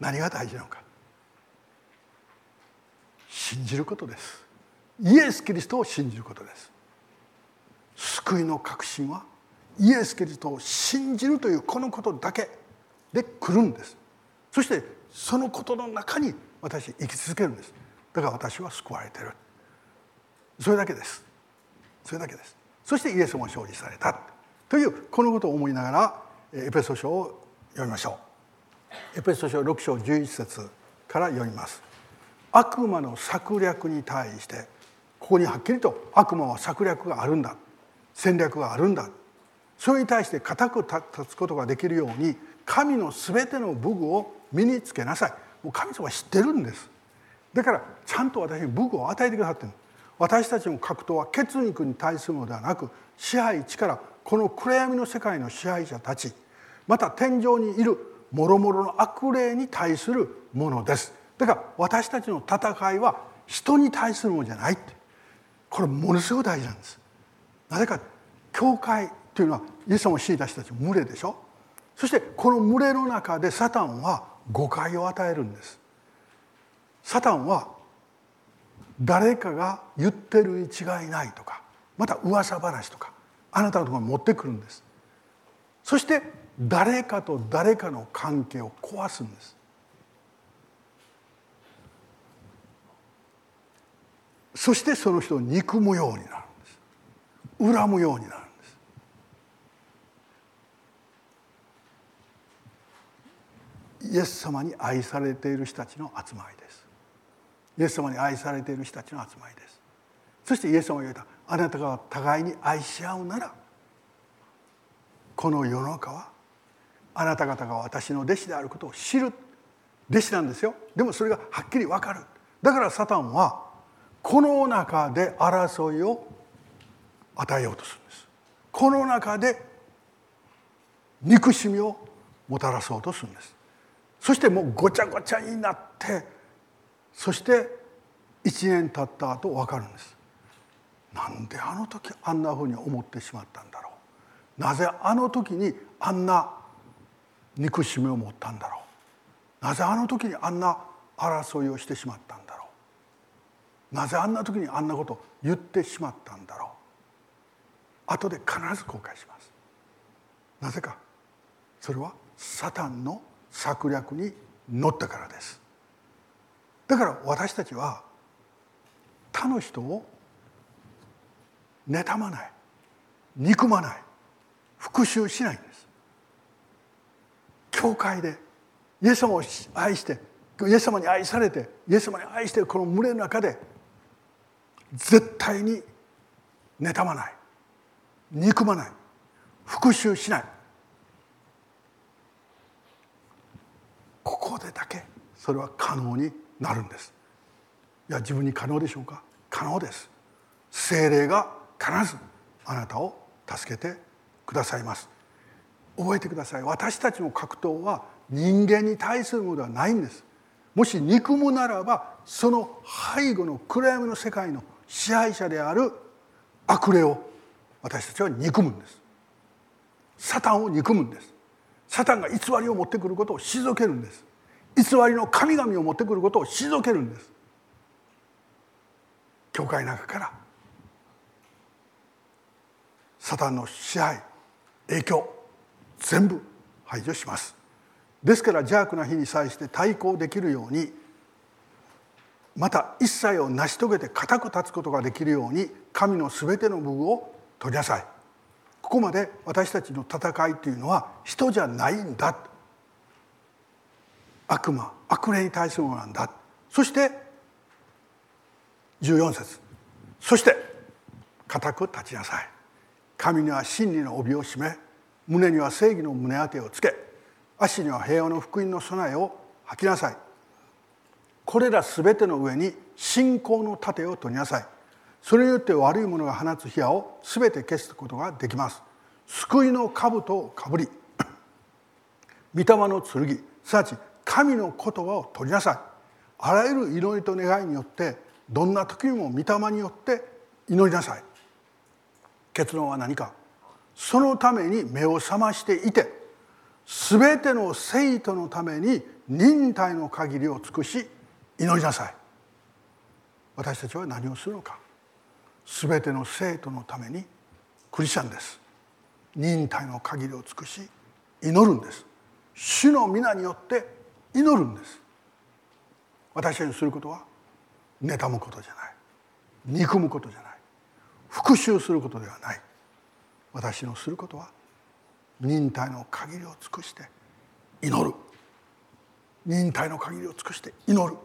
何が大事なのか。信じることです。イエス・キリストを信じることです。救いの確信はイエス・キリストを信じるというこのことだけで来るんです。そしてそのことの中に私生き続けるんです。だから私は救われてる。それだけです。それだけです。そしてイエスも勝利された。というこのことを思いながらエペソ書を読みましょう。エペソ書6章11節から読みます。悪魔の策略に対してここにはっきりと悪魔は策略があるんだ。戦略があるんだ。それに対して固く立つことができるように神の全ての武具を身につけなさい。もう神様は知ってるんです。だからちゃんと私に武具を与えてくださってる。私たちの格闘は血肉に対するのではなく支配力この暗闇の世界の支配者たちまた天井にいる諸々の悪霊に対するものです。だから私たちの戦いは人に対するものじゃないって。これものすごい大事なんです。なぜか教会というのはイエス様を知りた人たち群れでしょ？そしてこの群れの中でサタンは誤解を与えるんです。サタンは誰かが言ってるに違いないとかまた噂話とかあなたのところに持ってくるんです。そして誰かと誰かの関係を壊すんです。そしてその人を憎むようになる。恨むようになるんです。イエス様に愛されている人たちの集まりです。イエス様に愛されている人たちの集まりです。そしてイエス様が言われたあなたが互いに愛し合うならこの世の中はあなた方が私の弟子であることを知る弟子なんですよ。でもそれがはっきり分かる。だからサタンはこの中で争いを与えようとするんです。この中で憎しみをもたらそうとするんです。そしてもうごちゃごちゃになってそして1年経った後分かるんです。なんであの時あんなふうに思ってしまったんだろう。なぜあの時にあんな憎しみを持ったんだろう。なぜあの時にあんな争いをしてしまったんだろう。なぜあんな時にあんなことを言ってしまったんだろう。後で必ず後悔します。なぜか。それはサタンの策略に乗ったからです。だから私たちは他の人を妬まない。憎まない。復讐しないんです。教会でイエス様を愛してイエス様に愛されてイエス様に愛してるこの群れの中で絶対に妬まない。憎まない。復讐しない。ここでだけそれは可能になるんです。いや自分に可能でしょうか？可能です。精霊が必ずあなたを助けてくださいます。覚えてください。私たちの格闘は人間に対するものではないんです。もし憎むならばその背後の暗闇の世界の支配者である悪霊を私たちは憎むんです。サタンを憎むんです。サタンが偽りを持ってくることを退けるんです。偽りの神々を持ってくることを退けるんです。教会の中からサタンの支配影響全部排除します。ですから邪悪な日に際して対抗できるようにまた一切を成し遂げて固く立つことができるように神の全ての部分を取りなさい。ここまで私たちの戦いというのは人じゃないんだ。悪魔悪霊に対するものなんだ。そして14節。そして固く立ちなさい。神には真理の帯を締め胸には正義の胸当てをつけ足には平和の福音の備えを吐きなさい。これら全ての上に信仰の盾を取りなさい。それによって悪いものが放つ火矢を全て消すことができます。救いの兜をかぶり。御霊の剣。すなわち神の言葉を取りなさい。あらゆる祈りと願いによってどんな時にも御霊によって祈りなさい。結論は何か。そのために目を覚ましていて全ての生徒のために忍耐の限りを尽くし祈りなさい。私たちは何をするのか。全ての生徒のためにクリスチャンです。忍耐の限りを尽くし祈るんです。主の皆によって祈るんです。私たちにすることは妬むことじゃない。憎むことじゃない。復讐することではない。私のすることは忍耐の限りを尽くして祈る。忍耐の限りを尽くして祈る。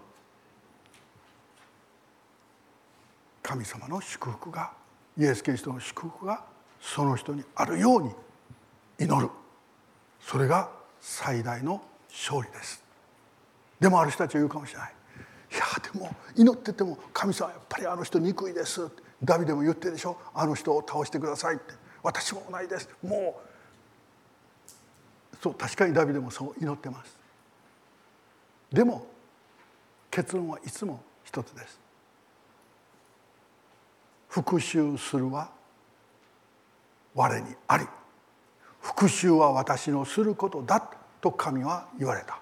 神様の祝福がイエス・キリストの祝福がその人にあるように祈る。それが最大の勝利です。でもある人たちは言うかもしれない。いやでも祈ってても神様やっぱりあの人憎いです。ダビデも言ってるでしょ。あの人を倒してくださいって。私も同じです。もうそう確かにダビデもそう祈ってます。でも結論はいつも一つです。復讐するは我にあり。復讐は私のすることだと神は言われた。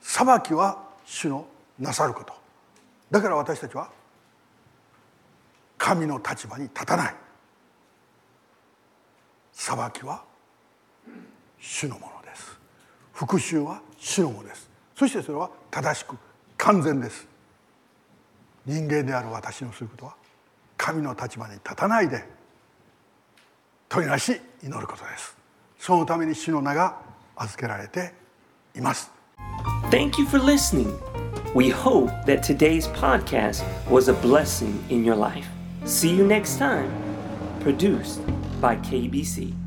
裁きは主のなさること。だから私たちは神の立場に立たない。裁きは主のものです。復讐は主のものです。そしてそれは正しく完全です。人間である私のすることは神の立場に立たないで問いなし祈ることですそのために主の名が預けられています Thank you for listening. We hope that today's podcast was a blessing in your life. See you next time. Produced by KBC.